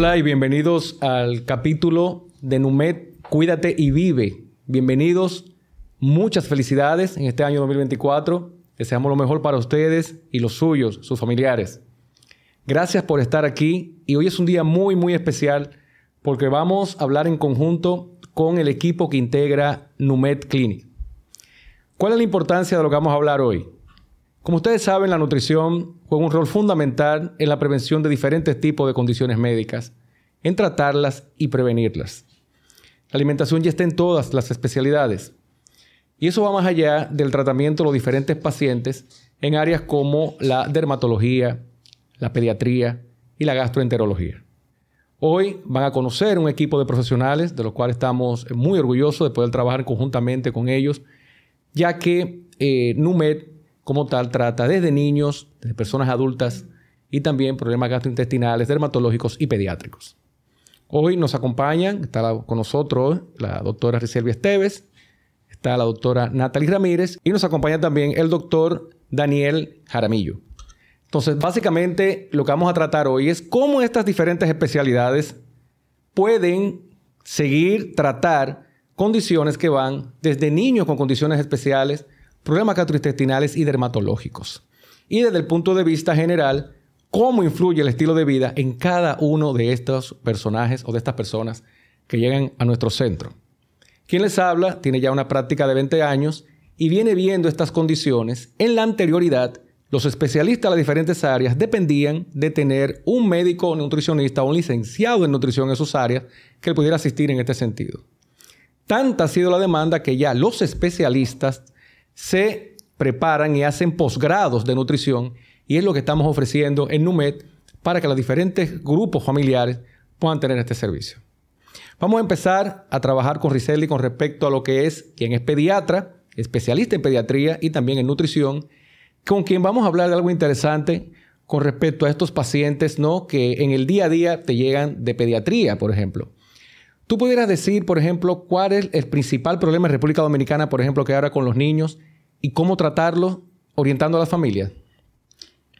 Hola y bienvenidos al capítulo de Numet Cuídate y Vive. Bienvenidos, muchas felicidades en este año 2024. Deseamos lo mejor para ustedes y los suyos, sus familiares. Gracias por estar aquí y hoy es un día muy, muy especial porque vamos a hablar en conjunto con el equipo que integra Numet Clinic. ¿Cuál es la importancia de lo que vamos a hablar hoy? Como ustedes saben, la nutrición juega un rol fundamental en la prevención de diferentes tipos de condiciones médicas, en tratarlas y prevenirlas. La alimentación ya está en todas las especialidades. Y eso va más allá del tratamiento de los diferentes pacientes en áreas como la dermatología, la pediatría y la gastroenterología. Hoy van a conocer un equipo de profesionales de los cuales estamos muy orgullosos de poder trabajar conjuntamente con ellos, ya que eh, NUMED como tal trata desde niños, desde personas adultas y también problemas gastrointestinales, dermatológicos y pediátricos. Hoy nos acompañan, está con nosotros la doctora Riselvia Esteves, está la doctora Natalie Ramírez y nos acompaña también el doctor Daniel Jaramillo. Entonces, básicamente lo que vamos a tratar hoy es cómo estas diferentes especialidades pueden seguir tratar condiciones que van desde niños con condiciones especiales, problemas gastrointestinales y dermatológicos. Y desde el punto de vista general, cómo influye el estilo de vida en cada uno de estos personajes o de estas personas que llegan a nuestro centro. Quien les habla tiene ya una práctica de 20 años y viene viendo estas condiciones en la anterioridad los especialistas de las diferentes áreas dependían de tener un médico nutricionista o un licenciado en nutrición en sus áreas que pudiera asistir en este sentido. Tanta ha sido la demanda que ya los especialistas se preparan y hacen posgrados de nutrición y es lo que estamos ofreciendo en NUMED para que los diferentes grupos familiares puedan tener este servicio. Vamos a empezar a trabajar con Riselli con respecto a lo que es quien es pediatra, especialista en pediatría y también en nutrición con quien vamos a hablar de algo interesante con respecto a estos pacientes, ¿no? Que en el día a día te llegan de pediatría, por ejemplo. ¿Tú pudieras decir, por ejemplo, cuál es el principal problema en República Dominicana, por ejemplo, que ahora con los niños y cómo tratarlo orientando a las familias?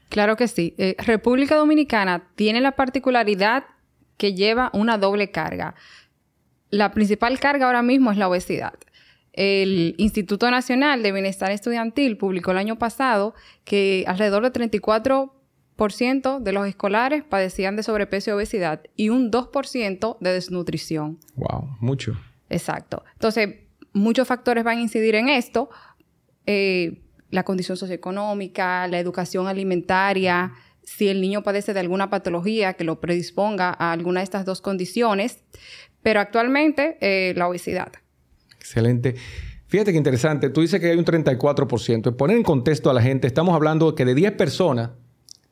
Claro que sí. Eh, República Dominicana tiene la particularidad que lleva una doble carga. La principal carga ahora mismo es la obesidad. El Instituto Nacional de Bienestar Estudiantil publicó el año pasado que alrededor del 34% de los escolares padecían de sobrepeso y obesidad y un 2% de desnutrición. Wow, mucho. Exacto. Entonces, muchos factores van a incidir en esto. Eh, la condición socioeconómica, la educación alimentaria, si el niño padece de alguna patología que lo predisponga a alguna de estas dos condiciones, pero actualmente eh, la obesidad. Excelente. Fíjate qué interesante. Tú dices que hay un 34%. Poner en contexto a la gente, estamos hablando de que de 10 personas,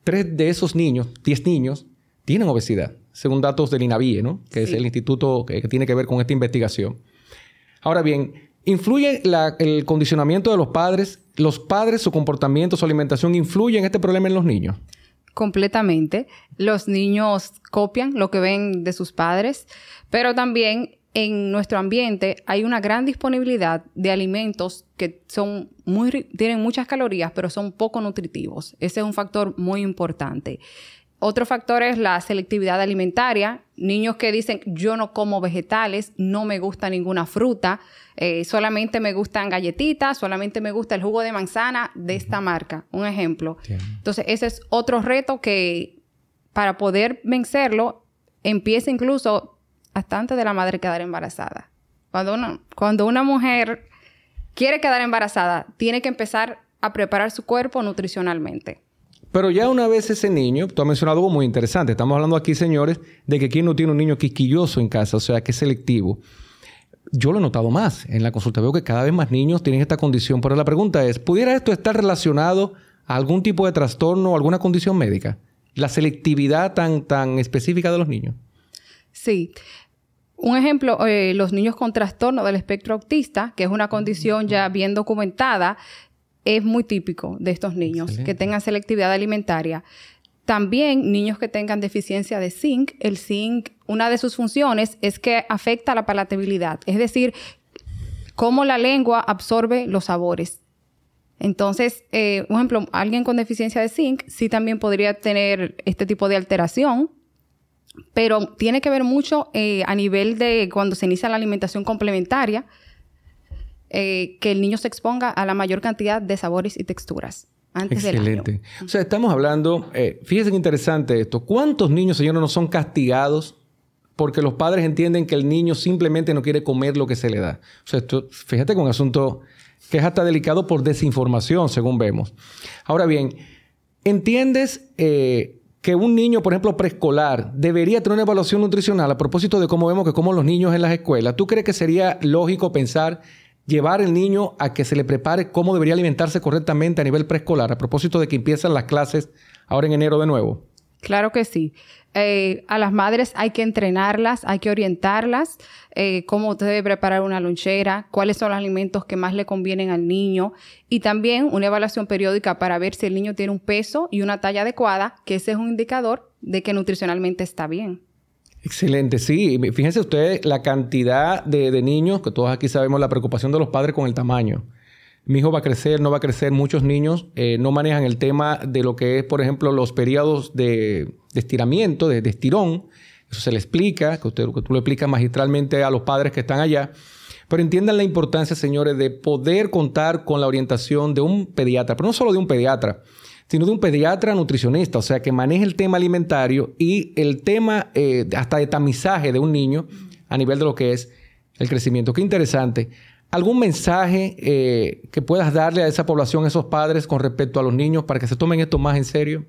3 de esos niños, 10 niños, tienen obesidad, según datos del INAVIE, ¿no? Que es el instituto que, tiene que ver con esta investigación. Ahora bien, ¿influye el condicionamiento de los padres? ¿Los padres, su comportamiento, su alimentación, influyen en este problema en los niños? Completamente. Los niños copian lo que ven de sus padres, pero también en nuestro ambiente hay una gran disponibilidad de alimentos que son muy, tienen muchas calorías, pero son poco nutritivos. Ese es un factor muy importante. Otro factor es la selectividad alimentaria. Niños que dicen, yo no como vegetales, no me gusta ninguna fruta, eh, solamente me gustan galletitas, solamente me gusta el jugo de manzana de esta marca. Un ejemplo. Entonces, ese es otro reto que para poder vencerlo, empieza incluso hasta antes de la madre quedar embarazada. Cuando una, cuando una mujer quiere quedar embarazada, tiene que empezar a preparar su cuerpo nutricionalmente. Pero ya una vez ese niño, tú has mencionado algo muy interesante. Estamos hablando aquí, señores, de que quien no tiene un niño quisquilloso en casa, o sea, que es selectivo. Yo lo he notado más. En la consulta veo que cada vez más niños tienen esta condición. Pero la pregunta es, ¿pudiera esto estar relacionado a algún tipo de trastorno o alguna condición médica? La selectividad tan, tan específica de los niños. Sí. Un ejemplo, eh, los niños con trastorno del espectro autista, que es una condición ya bien documentada, es muy típico de estos niños que tengan selectividad alimentaria. También niños que tengan deficiencia de zinc, el zinc, una de sus funciones es que afecta la palatabilidad, es decir, cómo la lengua absorbe los sabores. Entonces, eh, por ejemplo, alguien con deficiencia de zinc sí también podría tener este tipo de alteración pero tiene que ver mucho eh, a nivel de cuando se inicia la alimentación complementaria, eh, que el niño se exponga a la mayor cantidad de sabores y texturas. Antes Excelente. O sea, estamos hablando, eh, fíjense qué interesante esto. ¿Cuántos niños, señores, no son castigados porque los padres entienden que el niño simplemente no quiere comer lo que se le da? O sea, esto, fíjate con un asunto que es hasta delicado por desinformación, según vemos. Ahora bien, ¿entiendes que un niño, por ejemplo, preescolar, debería tener una evaluación nutricional a propósito de cómo vemos que como los niños en las escuelas? ¿Tú crees que sería lógico pensar llevar el niño a que se le prepare cómo debería alimentarse correctamente a nivel preescolar, a propósito de que empiezan las clases ahora en enero de nuevo? Claro que sí. Eh, a las madres hay que entrenarlas, hay que orientarlas, eh, cómo usted debe preparar una lonchera, cuáles son los alimentos que más le convienen al niño y también una evaluación periódica para ver si el niño tiene un peso y una talla adecuada, que ese es un indicador de que nutricionalmente está bien. Excelente, sí. Fíjense ustedes la cantidad de, niños, que todos aquí sabemos la preocupación de los padres con el tamaño. Mi hijo va a crecer, no va a crecer. Muchos niños eh, no manejan el tema de lo que es, por ejemplo, los periodos de, estiramiento, de, estirón. Eso se le explica, que, usted, que tú lo explicas magistralmente a los padres que están allá. Pero entiendan la importancia, señores, de poder contar con la orientación de un pediatra, pero no solo de un pediatra, sino de un pediatra nutricionista, o sea, que maneje el tema alimentario y el tema eh, hasta de tamizaje de un niño a nivel de lo que es el crecimiento. Qué interesante. ¿Algún mensaje eh, que puedas darle a esa población, a esos padres, con respecto a los niños para que se tomen esto más en serio?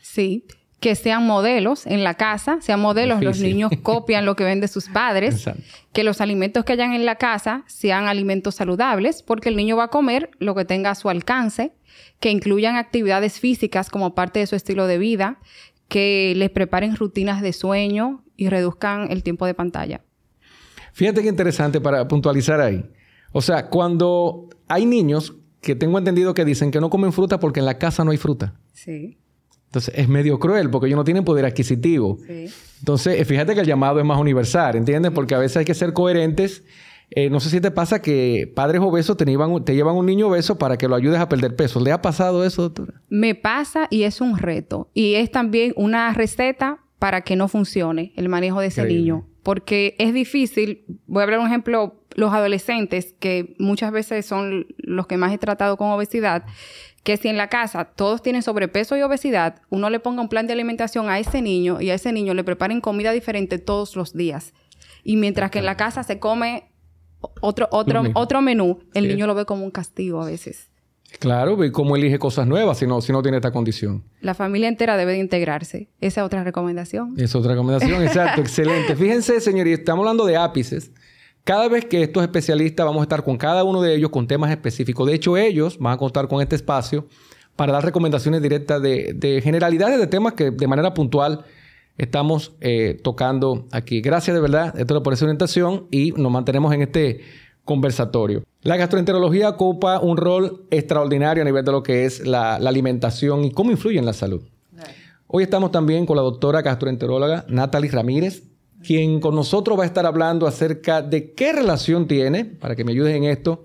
Sí, que sean modelos en la casa, sean modelos, los niños copian lo que ven de sus padres, que los alimentos que hayan en la casa sean alimentos saludables, porque el niño va a comer lo que tenga a su alcance que incluyan actividades físicas como parte de su estilo de vida, que les preparen rutinas de sueño y reduzcan el tiempo de pantalla. Fíjate qué interesante para puntualizar ahí. O sea, cuando hay niños que tengo entendido que dicen que no comen fruta porque en la casa no hay fruta. Sí. Entonces es medio cruel porque ellos no tienen poder adquisitivo. Sí. Entonces, fíjate que el llamado es más universal, ¿entiendes? Porque a veces hay que ser coherentes eh, no sé si te pasa que padres obesos te llevan, te llevan un niño obeso para que lo ayudes a perder peso. ¿Le ha pasado eso, doctora? Me pasa y es un reto. Y es también una receta para que no funcione el manejo de ese niño. Porque es difícil, voy a hablar un ejemplo, los adolescentes, que muchas veces son los que más he tratado con obesidad, que si en la casa todos tienen sobrepeso y obesidad, uno le ponga un plan de alimentación a ese niño y a ese niño le preparen comida diferente todos los días. Y mientras que en la casa se come otro, otro, otro menú, el niño lo ve como un castigo a veces. Claro, y cómo elige cosas nuevas si no, si no tiene esta condición. La familia entera debe de integrarse. Esa es otra recomendación. Esa es otra recomendación, exacto, excelente. Fíjense, señores, estamos hablando de ápices. Cada vez que estos especialistas vamos a estar con cada uno de ellos con temas específicos. De hecho, ellos van a contar con este espacio para dar recomendaciones directas de, de generalidades de temas que de manera puntual estamos eh, tocando aquí. Gracias de verdad, esto por esa orientación y nos mantenemos en este conversatorio. La gastroenterología ocupa un rol extraordinario a nivel de lo que es la, alimentación y cómo influye en la salud. Hoy estamos también con la doctora gastroenteróloga Natalie Ramírez, quien con nosotros va a estar hablando acerca de qué relación tiene, para que me ayudes en esto,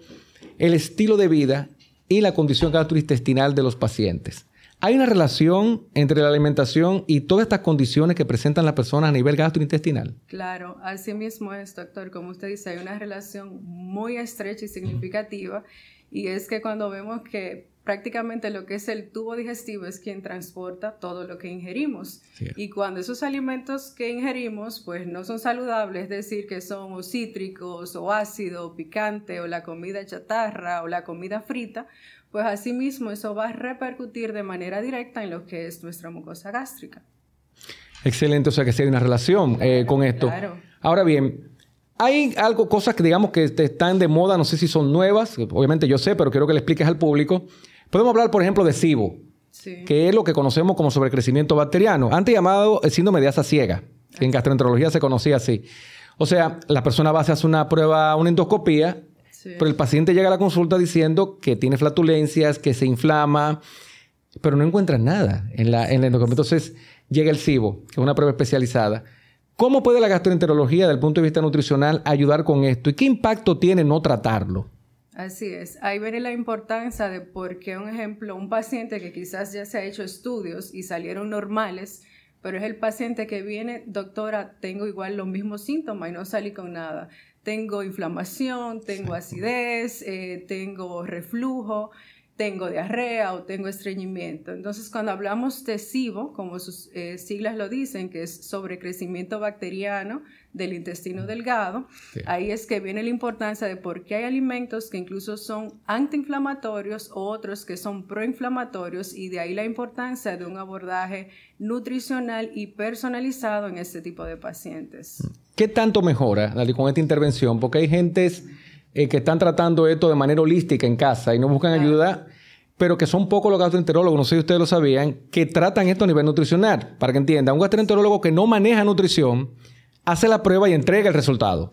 el estilo de vida y la condición gastrointestinal de los pacientes. ¿Hay una relación entre la alimentación y todas estas condiciones que presentan las personas a nivel gastrointestinal? Claro, así mismo es, doctor. Como usted dice, hay una relación muy estrecha y significativa. Y es que cuando vemos que prácticamente lo que es el tubo digestivo es quien transporta todo lo que ingerimos. Y cuando esos alimentos que ingerimos pues no son saludables, es decir, que son cítricos o ácido o picante o la comida chatarra o la comida frita, pues asimismo eso va a repercutir de manera directa en lo que es nuestra mucosa gástrica. Excelente, o sea que sí hay una relación eh, con esto. Claro. Ahora bien, hay algo, cosas que digamos que están de moda, no sé si son nuevas, obviamente yo sé, pero quiero que le expliques al público. Podemos hablar, por ejemplo, de SIBO, que es lo que conocemos como sobrecrecimiento bacteriano, antes llamado el síndrome de asa ciega, que en gastroenterología se conocía así. O sea, la persona va a hacer una prueba, una endoscopía, pero el paciente llega a la consulta diciendo que tiene flatulencias, que se inflama, pero no encuentra nada en la, en Entonces llega el SIBO, que es una prueba especializada. ¿Cómo puede la gastroenterología, desde el punto de vista nutricional, ayudar con esto? ¿Y qué impacto tiene no tratarlo? Así es. Ahí viene la importancia de por qué, un ejemplo, un paciente que quizás ya se ha hecho estudios y salieron normales, pero es el paciente que viene, doctora, tengo igual los mismos síntomas y no salí con nada. Tengo inflamación, tengo acidez, eh, tengo reflujo tengo diarrea o tengo estreñimiento. Entonces, cuando hablamos de SIBO, como sus eh, siglas lo dicen, que es sobrecrecimiento bacteriano del intestino delgado, ahí es que viene la importancia de por qué hay alimentos que incluso son antiinflamatorios o otros que son proinflamatorios y de ahí la importancia de un abordaje nutricional y personalizado en este tipo de pacientes. ¿Qué tanto mejora, Dali, con esta intervención? Porque hay gentes eh, que están tratando esto de manera holística en casa y no buscan ayuda, pero que son pocos los gastroenterólogos, no sé si ustedes lo sabían, que tratan esto a nivel nutricional. Para que entiendan, un gastroenterólogo que no maneja nutrición hace la prueba y entrega el resultado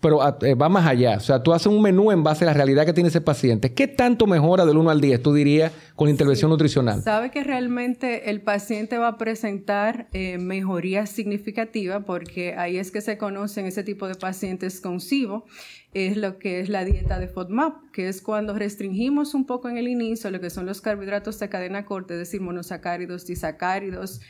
pero ah, eh, va más allá. O sea, tú haces un menú en base a la realidad que tiene ese paciente. ¿Qué tanto mejora del 1 al 10, tú dirías, con la intervención nutricional? Sabe que realmente el paciente va a presentar eh, mejoría significativa porque ahí es que se conocen ese tipo de pacientes con SIBO. Es lo que es la dieta de FODMAP, que es cuando restringimos un poco en el inicio lo que son los carbohidratos de cadena corta, es decir, monosacáridos, disacáridos,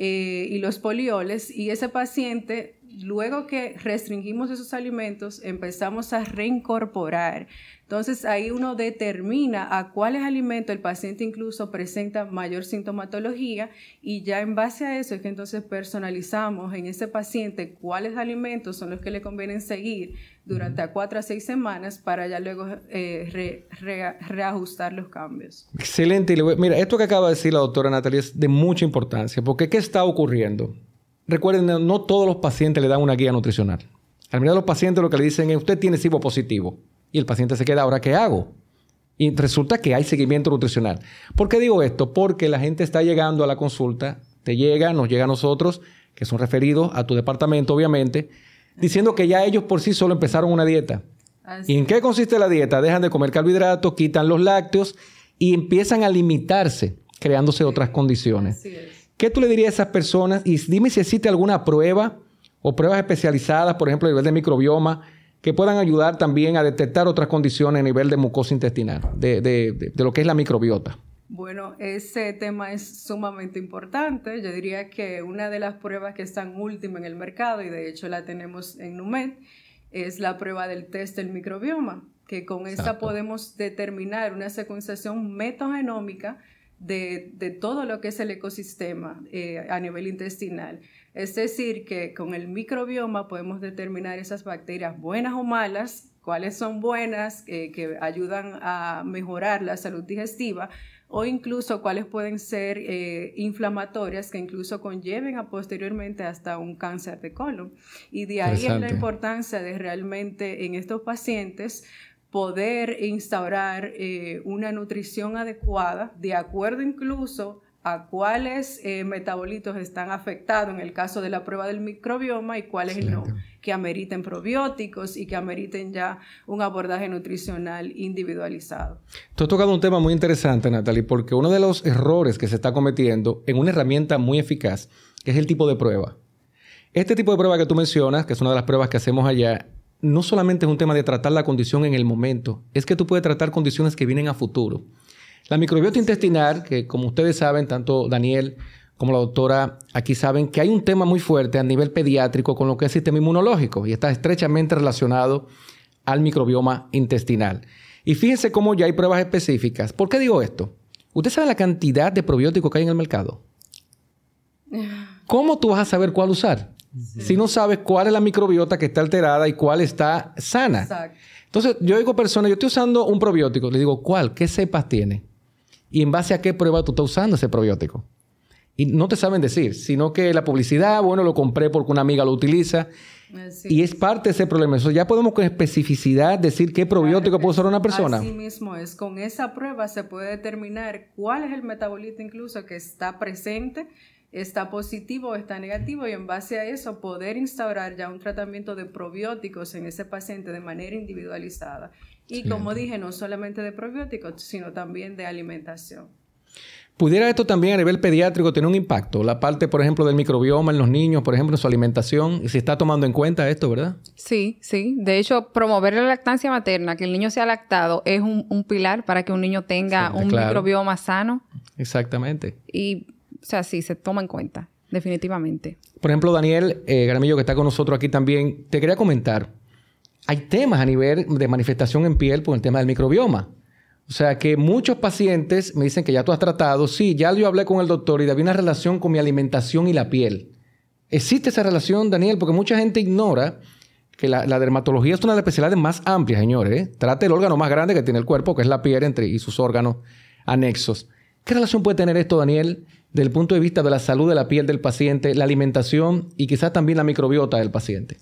eh, y los polioles, y ese paciente luego que restringimos esos alimentos, empezamos a reincorporar. Entonces ahí uno determina a cuáles alimentos el paciente incluso presenta mayor sintomatología y ya en base a eso es que entonces personalizamos en ese paciente cuáles alimentos son los que le convienen seguir durante a cuatro a seis semanas para ya luego eh, reajustar los cambios. Excelente. Mira, esto que acaba de decir la doctora Natalia es de mucha importancia porque ¿qué está ocurriendo? Recuerden, no todos los pacientes le dan una guía nutricional. Al a los pacientes lo que le dicen es, usted tiene SIBO positivo. Y el paciente se queda, ¿ahora qué hago? Y resulta que hay seguimiento nutricional. ¿Por qué digo esto? Porque la gente está llegando a la consulta, te llega, nos llega a nosotros, que son referidos a tu departamento, obviamente, diciendo que ya ellos por sí solo empezaron una dieta. ¿Y en qué consiste la dieta? Dejan de comer carbohidratos, quitan los lácteos y empiezan a limitarse, creándose otras condiciones. Así es. ¿Qué tú le dirías a esas personas? Y dime si existe alguna prueba o pruebas especializadas, por ejemplo, a nivel de microbioma, que puedan ayudar también a detectar otras condiciones a nivel de mucosa intestinal, de, lo que es la microbiota. Bueno, ese tema es sumamente importante. Yo diría que una de las pruebas que están última en el mercado, y de hecho la tenemos en NUMED, es la prueba del test del microbioma, que con esta podemos determinar una secuenciación metogenómica de, todo lo que es el ecosistema eh, a nivel intestinal. Es decir, que con el microbioma podemos determinar esas bacterias buenas o malas, cuáles son buenas, que ayudan a mejorar la salud digestiva, o incluso cuáles pueden ser eh, inflamatorias que incluso conlleven a posteriormente hasta un cáncer de colon. Y de ahí es la importancia de realmente en estos pacientes poder instaurar eh, una nutrición adecuada, de acuerdo incluso a cuáles eh, metabolitos están afectados en el caso de la prueba del microbioma y cuáles no, que ameriten probióticos y que ameriten ya un abordaje nutricional individualizado. Tú has tocado un tema muy interesante, Natalie, porque uno de los errores que se está cometiendo en una herramienta muy eficaz, que es el tipo de prueba. Este tipo de prueba que tú mencionas, que es una de las pruebas que hacemos allá, no solamente es un tema de tratar la condición en el momento, es que tú puedes tratar condiciones que vienen a futuro. La microbiota intestinal, que como ustedes saben, tanto Daniel como la doctora aquí saben que hay un tema muy fuerte a nivel pediátrico con lo que es el sistema inmunológico y está estrechamente relacionado al microbioma intestinal. Y fíjense cómo ya hay pruebas específicas. ¿Por qué digo esto? ¿Usted sabe la cantidad de probióticos que hay en el mercado? ¿Cómo tú vas a saber cuál usar? Si no sabes cuál es la microbiota que está alterada y cuál está sana. Exacto. Entonces, yo digo personas, yo estoy usando un probiótico, le digo, ¿cuál? ¿Qué cepas tiene? Y en base a qué prueba tú estás usando ese probiótico. Y no te saben decir, sino que la publicidad, bueno, lo compré porque una amiga lo utiliza. y es parte de ese problema. Eso ya podemos con especificidad decir qué probiótico puede usar una persona. Así mismo es. Con esa prueba se puede determinar cuál es el metabolito incluso que está presente está positivo o está negativo y en base a eso poder instaurar ya un tratamiento de probióticos en ese paciente de manera individualizada. Y como dije, no solamente de probióticos, sino también de alimentación. ¿Pudiera esto también a nivel pediátrico tener un impacto? La parte, por ejemplo, del microbioma en los niños, por ejemplo, en su alimentación, y se está tomando en cuenta esto, ¿verdad? Sí, sí. De hecho, promover la lactancia materna, que el niño sea lactado, es un, pilar para que un niño tenga un microbioma sano. Exactamente. Y o sea, sí, se toma en cuenta. definitivamente. Por ejemplo, Daniel eh, Gramillo, que está con nosotros aquí también, te quería comentar, hay temas a nivel de manifestación en piel por el tema del microbioma. O sea que muchos pacientes me dicen que ya tú has tratado, sí, ya yo hablé con el doctor y había una relación con mi alimentación y la piel. ¿Existe esa relación, Daniel? Porque mucha gente ignora que la, dermatología es una de las especialidades más amplias, señores. ¿eh? Trata el órgano más grande que tiene el cuerpo, que es la piel entre, y sus órganos anexos. ¿Qué relación puede tener esto, Daniel, desde el punto de vista de la salud de la piel del paciente, la alimentación y quizás también la microbiota del paciente?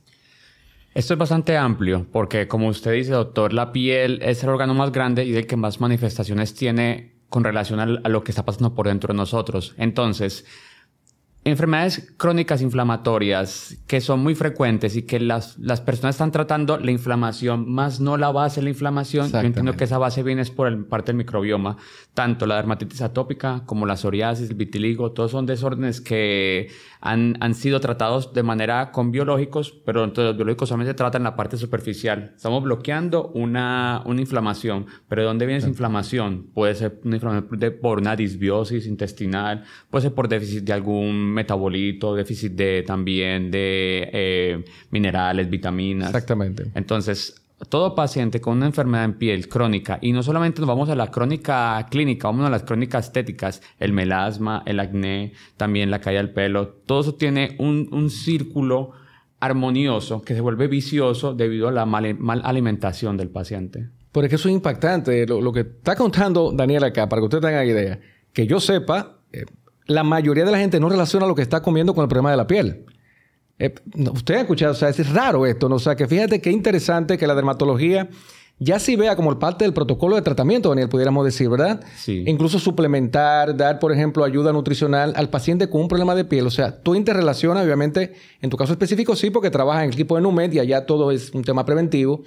Esto es bastante amplio porque, como usted dice, doctor, la piel es el órgano más grande y el que más manifestaciones tiene con relación a lo que está pasando por dentro de nosotros. Entonces, enfermedades crónicas inflamatorias que son muy frecuentes y que las, las personas están tratando la inflamación, más no la base de la inflamación. Yo entiendo que esa base viene es por el, parte del microbioma. Tanto la dermatitis atópica como la psoriasis, el vitiligo, todos son desórdenes que han, han sido tratados de manera con biológicos, pero entonces los biológicos solamente tratan la parte superficial. Estamos bloqueando una, una inflamación, pero ¿de dónde viene esa inflamación? Puede ser una inflamación por una disbiosis intestinal, puede ser por déficit de algún metabolito, déficit de también de eh, minerales, vitaminas. Exactamente. Entonces, todo paciente con una enfermedad en piel crónica, y no solamente nos vamos a la crónica clínica, vamos a las crónicas estéticas, el melasma, el acné, también la caída del pelo, todo eso tiene un, un círculo armonioso que se vuelve vicioso debido a la mal, alimentación del paciente. Porque eso es impactante. Lo, que está contando Daniel acá, para que usted tenga idea, que yo sepa, eh, la mayoría de la gente no relaciona lo que está comiendo con el problema de la piel. Eh, usted ha escuchado, o sea, es raro esto, ¿no? O sea, que fíjate qué interesante que la dermatología ya sí vea como parte del protocolo de tratamiento, Daniel, pudiéramos decir, ¿verdad? Sí. Incluso suplementar, dar, por ejemplo, ayuda nutricional al paciente con un problema de piel. O sea, tú interrelacionas, obviamente, en tu caso específico sí, porque trabajas en el equipo de NUMED y allá todo es un tema preventivo.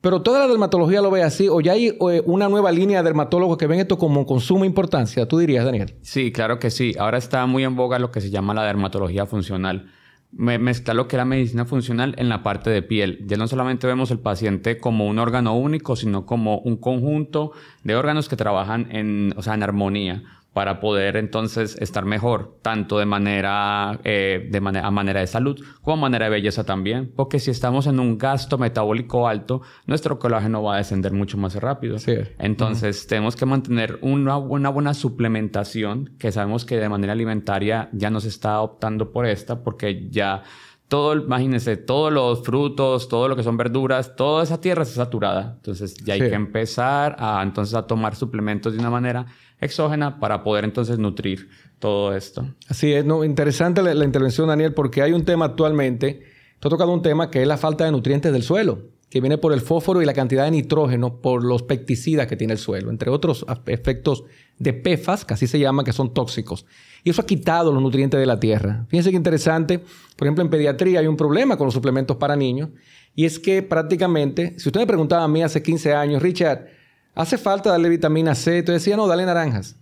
Pero toda la dermatología lo ve así, o ya hay eh, una nueva línea de dermatólogos que ven esto como con suma importancia, tú dirías, Daniel. Sí, claro que sí. Ahora está muy en boga lo que se llama la dermatología funcional. Me mezcla lo que es la medicina funcional en la parte de piel. Ya no solamente vemos el paciente como un órgano único, sino como un conjunto de órganos que trabajan en, o sea, en armonía para poder entonces estar mejor, tanto de manera, eh, de manera, a manera de salud como a manera de belleza también, porque si estamos en un gasto metabólico alto, nuestro colágeno va a descender mucho más rápido. Entonces tenemos que mantener una, una, buena suplementación, que sabemos que de manera alimentaria ya no se está optando por esta, porque ya todo, imagínense, todos los frutos, todo lo que son verduras, toda esa tierra está saturada. Entonces ya hay que empezar a, entonces, a tomar suplementos de una manera exógena para poder entonces nutrir todo esto. Así es, no, interesante la, intervención, Daniel, porque hay un tema actualmente, tú has tocado un tema que es la falta de nutrientes del suelo, que viene por el fósforo y la cantidad de nitrógeno por los pesticidas que tiene el suelo, entre otros efectos de PFAS, que así se llama, que son tóxicos. Y eso ha quitado los nutrientes de la tierra. Fíjense qué interesante, por ejemplo, en pediatría hay un problema con los suplementos para niños, y es que prácticamente, si usted me preguntaba a mí hace 15 años, Richard, ¿Hace falta darle vitamina C? Entonces decía, no, dale naranjas.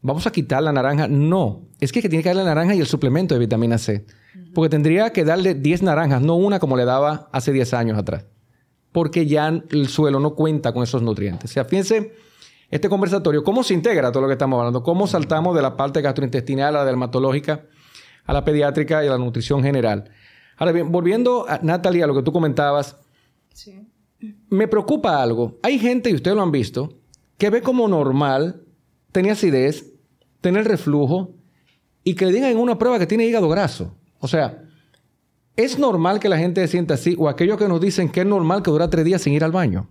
¿Vamos a quitar la naranja? No. Es que tiene que darle naranja y el suplemento de vitamina C. Porque tendría que darle 10 naranjas, no una como le daba hace 10 años atrás. Porque ya el suelo no cuenta con esos nutrientes. O sea, fíjense este conversatorio, cómo se integra todo lo que estamos hablando, cómo saltamos de la parte gastrointestinal a la dermatológica, a la pediátrica y a la nutrición general. Ahora bien, volviendo a Natalia, a lo que tú comentabas. Sí me preocupa algo. Hay gente, y ustedes lo han visto, que ve como normal tener acidez, tener reflujo y que le digan en una prueba que tiene hígado graso. O sea, ¿es normal que la gente se sienta así? O aquellos que nos dicen que es normal que dura tres días sin ir al baño.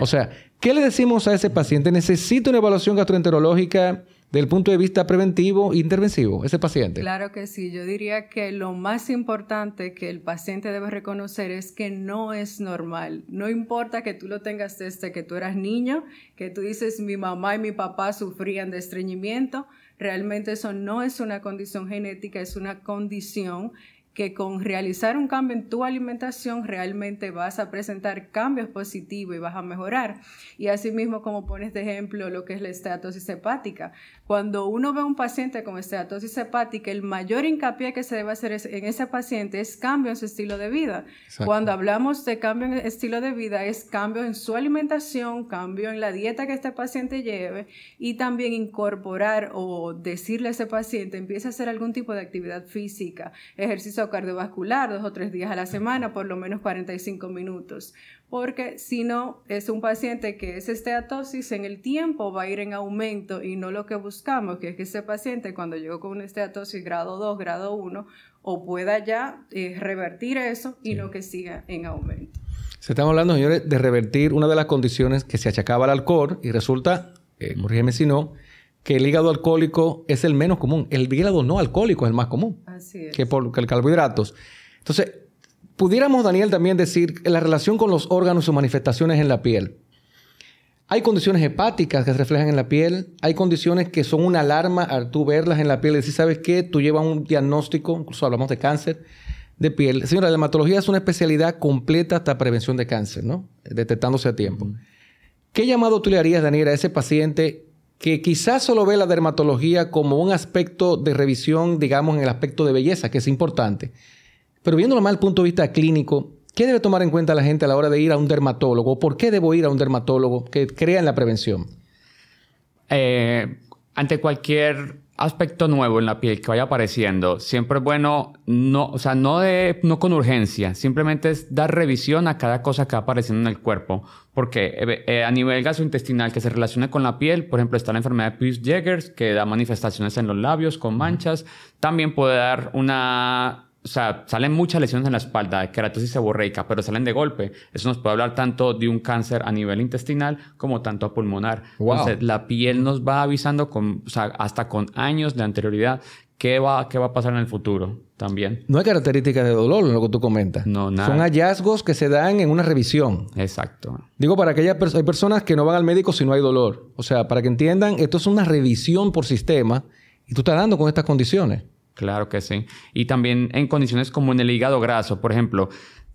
O sea, ¿qué le decimos a ese paciente? ¿Necesita una evaluación gastroenterológica? del punto de vista preventivo e intervensivo, ese paciente? Claro que sí. Yo diría que lo más importante que el paciente debe reconocer es que no es normal. No importa que tú lo tengas desde que tú eras niño, que tú dices mi mamá y mi papá sufrían de estreñimiento. Realmente eso no es una condición genética, es una condición que con realizar un cambio en tu alimentación realmente vas a presentar cambios positivos y vas a mejorar. Y asimismo, como pones de ejemplo lo que es la esteatosis hepática. Cuando uno ve a un paciente con esteatosis hepática, el mayor hincapié que se debe hacer en ese paciente es cambio en su estilo de vida. Cuando hablamos de cambio en estilo de vida, es cambio en su alimentación, cambio en la dieta que este paciente lleve y también incorporar o decirle a ese paciente, empieza a hacer algún tipo de actividad física, ejercicio cardiovascular dos o tres días a la semana, por lo menos 45 minutos, porque si no, es un paciente que es esteatosis en el tiempo va a ir en aumento y no lo que buscamos, que es que ese paciente cuando llegó con una esteatosis grado 2, grado 1, o pueda ya eh, revertir eso y no que siga en aumento. Se estamos hablando, señores, de revertir una de las condiciones que se achacaba al alcohol y resulta, eh, corrígeme si no, que el hígado alcohólico es el menos común. El hígado no alcohólico es el más común. Así es. Que por que el carbohidratos. Entonces, pudiéramos, Daniel, también decir la relación con los órganos o manifestaciones en la piel. Hay condiciones hepáticas que se reflejan en la piel. Hay condiciones que son una alarma al tú verlas en la piel y decir, ¿sabes qué? Tú llevas un diagnóstico, incluso hablamos de cáncer de piel. Señora, la dermatología es una especialidad completa hasta prevención de cáncer, ¿no? Detectándose a tiempo. ¿Qué llamado tú le harías, Daniel, a ese paciente que quizás solo ve la dermatología como un aspecto de revisión, digamos, en el aspecto de belleza, que es importante. Pero viéndolo más desde el punto de vista clínico, ¿qué debe tomar en cuenta la gente a la hora de ir a un dermatólogo? ¿Por qué debo ir a un dermatólogo que crea en la prevención? Eh, ante cualquier aspecto nuevo en la piel que vaya apareciendo, siempre es bueno, no, o sea, no, de, no con urgencia, simplemente es dar revisión a cada cosa que va apareciendo en el cuerpo. Porque eh, eh, a nivel gastrointestinal que se relaciona con la piel, por ejemplo, está la enfermedad de Peutz-Jeghers, que da manifestaciones en los labios con manchas. También puede dar una o sea, salen muchas lesiones en la espalda, de queratosis seborreica, pero salen de golpe. Eso nos puede hablar tanto de un cáncer a nivel intestinal como tanto pulmonar. Entonces, la piel nos va avisando con, o sea, hasta con años de anterioridad qué va, qué va a pasar en el futuro también. No hay características de dolor en lo que tú comentas. No, nada. Son hallazgos que se dan en una revisión. Exacto. Digo, para aquellas hay personas que no van al médico si no hay dolor. O sea, para que entiendan, esto es una revisión por sistema y tú estás dando con estas condiciones. Claro que sí. Y también en condiciones como en el hígado graso, por ejemplo,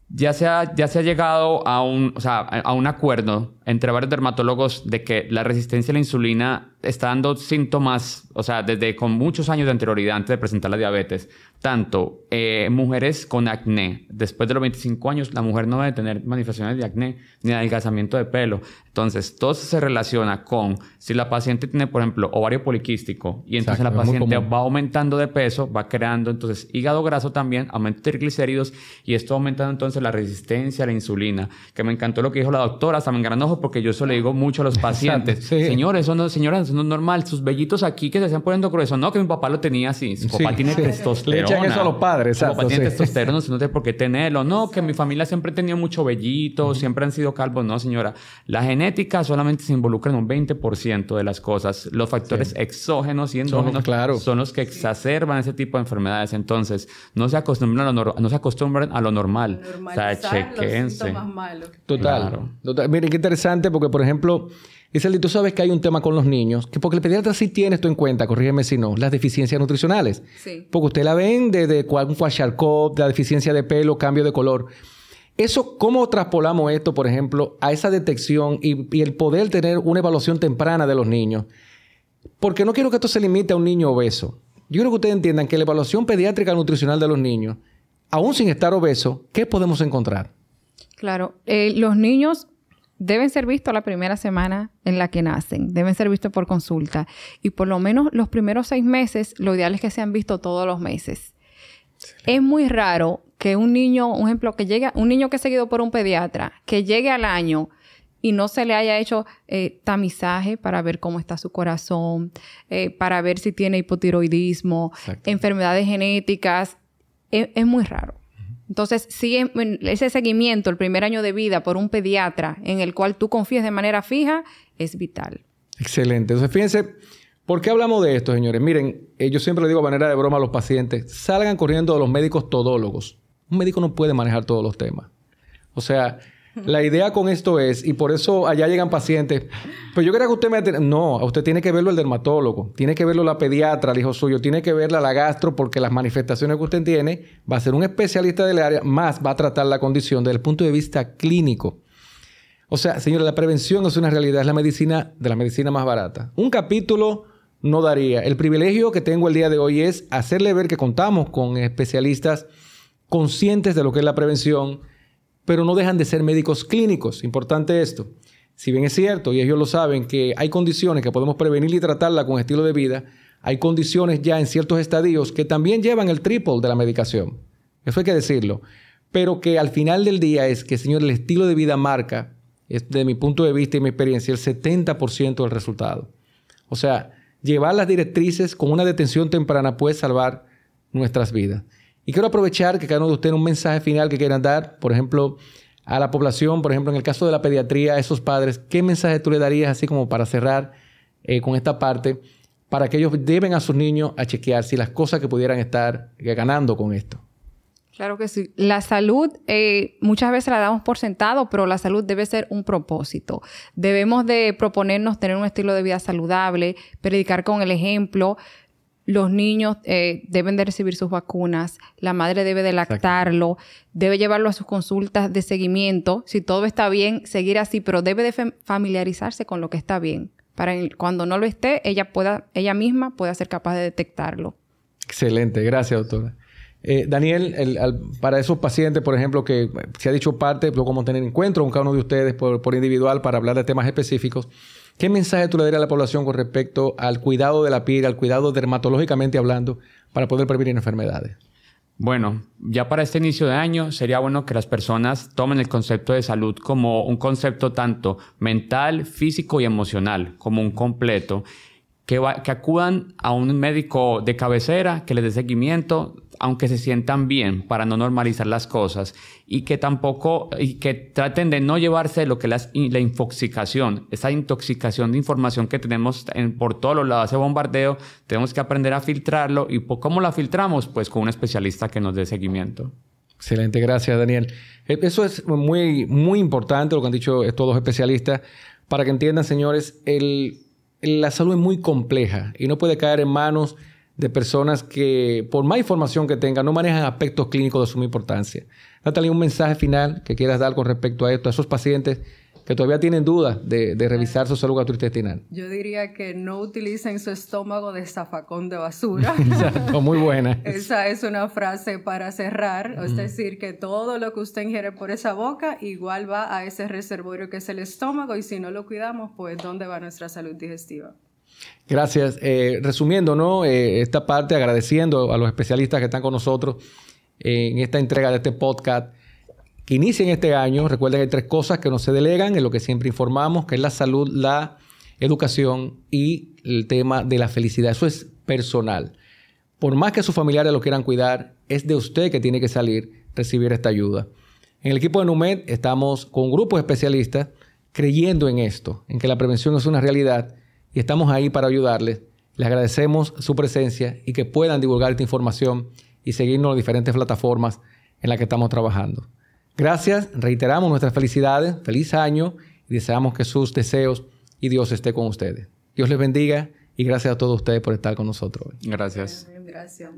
ya se ha, ya se ha llegado a un, o sea, a un acuerdo entre varios dermatólogos de que la resistencia a la insulina está dando síntomas, o sea, desde con muchos años de anterioridad antes de presentar la diabetes, tanto eh, mujeres con acné, después de los 25 años, la mujer no debe tener manifestaciones de acné ni de adelgazamiento de pelo. Entonces, todo se relaciona con si la paciente tiene, por ejemplo, ovario poliquístico y entonces la paciente va aumentando de peso, va creando entonces hígado graso también, aumenta triglicéridos y esto aumentando entonces la resistencia a la insulina. Que me encantó lo que dijo la doctora, hasta me ojo porque yo eso le digo mucho a los pacientes. Señores, eso no, señoras, eso no es normal. Sus vellitos aquí que se están poniendo gruesos. No, que mi papá lo tenía así. Su papá tiene testosterona. Echan eso a los padres, Su papá tiene testosterona, no sé por qué tenerlo. No, que mi familia siempre ha tenido mucho vellito, siempre han sido calvos. No, señora. La genética solamente se involucra en un 20% de las cosas. Los factores exógenos y endógenos son, los que exacerban ese tipo de enfermedades. Entonces, no se acostumbran a lo, no se acostumbran a lo normal. O sea, chequense. Total. Total. Miren, qué interesante porque, por ejemplo, Iseli, tú sabes que hay un tema con los niños, que porque el pediatra sí tiene esto en cuenta, corrígeme si no, las deficiencias nutricionales. Sí. Porque usted la ven desde un kwashiorkor, la deficiencia de pelo, cambio de color. Eso, ¿cómo traspolamos esto, por ejemplo, a esa detección y, y, el poder tener una evaluación temprana de los niños? Porque no quiero que esto se limite a un niño obeso. Yo quiero que ustedes entiendan que la evaluación pediátrica nutricional de los niños, aún sin estar obeso, ¿qué podemos encontrar? Claro, eh, los niños deben ser vistos la primera semana en la que nacen, deben ser vistos por consulta y por lo menos los primeros seis meses, lo ideal es que sean vistos todos los meses. Es muy raro que un niño, un ejemplo, que llegue, un niño que es seguido por un pediatra, que llegue al año y no se le haya hecho eh, tamizaje para ver cómo está su corazón, eh, para ver si tiene hipotiroidismo, enfermedades genéticas, es muy raro. Entonces, si ese seguimiento, el primer año de vida por un pediatra en el cual tú confíes de manera fija, es vital. Excelente. Entonces, fíjense, ¿por qué hablamos de esto, señores? Miren, eh, yo siempre le digo a manera de broma a los pacientes, salgan corriendo a los médicos todólogos. Un médico no puede manejar todos los temas. O sea, La idea con esto es, y por eso allá llegan pacientes, pues yo quería que usted me... No, usted tiene que verlo el dermatólogo, tiene que verlo la pediatra, el hijo suyo, tiene que verla la gastro, porque las manifestaciones que usted tiene va a ser un especialista del área, más va a tratar la condición desde el punto de vista clínico. O sea, señores, la prevención es una realidad, es la medicina de la medicina más barata. Un capítulo no daría. El privilegio que tengo el día de hoy es hacerle ver que contamos con especialistas conscientes de lo que es la prevención, pero no dejan de ser médicos clínicos. Importante esto. Si bien es cierto, y ellos lo saben, que hay condiciones que podemos prevenir y tratarla con estilo de vida, hay condiciones ya en ciertos estadios que también llevan el triple de la medicación. Eso hay que decirlo. Pero que al final del día es que, señor, el estilo de vida marca, de mi punto de vista y mi experiencia, el 70% del resultado. O sea, llevar las directrices con una detención temprana puede salvar nuestras vidas. Y quiero aprovechar que cada uno de ustedes un mensaje final que quieran dar, por ejemplo, a la población, por ejemplo, en el caso de la pediatría, a esos padres, ¿qué mensaje tú le darías así como para cerrar eh, con esta parte, para que ellos deben a sus niños a chequear si las cosas que pudieran estar ganando con esto? Claro que sí. La salud eh, muchas veces la damos por sentado, pero la salud debe ser un propósito. Debemos de proponernos tener un estilo de vida saludable, predicar con el ejemplo, los niños eh, deben de recibir sus vacunas, la madre debe de lactarlo, debe llevarlo a sus consultas de seguimiento, si todo está bien, seguir así, pero debe de familiarizarse con lo que está bien, para cuando no lo esté, ella pueda, ella misma pueda ser capaz de detectarlo. Excelente, gracias doctora. Eh, Daniel, para esos pacientes, por ejemplo, que se ha dicho parte, yo como tener encuentro con cada uno de ustedes por, por individual para hablar de temas específicos, ¿Qué mensaje tú le darías a la población con respecto al cuidado de la piel, al cuidado dermatológicamente hablando, para poder prevenir enfermedades? Bueno, ya para este inicio de año sería bueno que las personas tomen el concepto de salud como un concepto tanto mental, físico y emocional, como un completo, que, acudan a un médico de cabecera que les dé seguimiento, aunque se sientan bien para no normalizar las cosas y que tampoco, y que traten de no llevarse lo que es la infoxicación, esa intoxicación de información que tenemos en, por todos los lados, ese bombardeo, tenemos que aprender a filtrarlo y ¿cómo la filtramos? Pues con un especialista que nos dé seguimiento. Excelente, gracias Daniel. E, eso es muy, muy importante lo que han dicho estos dos especialistas para que entiendan, señores, el, la salud es muy compleja y no puede caer en manos de personas que, por más información que tengan, no manejan aspectos clínicos de suma importancia. Natalia, un mensaje final que quieras dar con respecto a esto, a esos pacientes que todavía tienen dudas de, revisar su salud gastrointestinal. Yo diría que no utilicen su estómago de zafacón de basura. Exacto, muy buena. esa es una frase para cerrar, es decir, que todo lo que usted ingiere por esa boca igual va a ese reservorio que es el estómago y si no lo cuidamos, pues ¿dónde va nuestra salud digestiva? Gracias. Eh, resumiendo, ¿no? Eh, esta parte, agradeciendo a los especialistas que están con nosotros en esta entrega de este podcast que inician este año. Recuerden que hay tres cosas que no se delegan, en lo que siempre informamos, que es la salud, la educación y el tema de la felicidad. Eso es personal. Por más que sus familiares lo quieran cuidar, es de usted que tiene que salir, recibir esta ayuda. En el equipo de NUMED estamos con un grupo de especialistas creyendo en esto, en que la prevención es una realidad y estamos ahí para ayudarles. Les agradecemos su presencia y que puedan divulgar esta información y seguirnos en las diferentes plataformas en las que estamos trabajando. Gracias, reiteramos nuestras felicidades, feliz año y deseamos que sus deseos y Dios esté con ustedes. Dios les bendiga y gracias a todos ustedes por estar con nosotros Gracias. Gracias.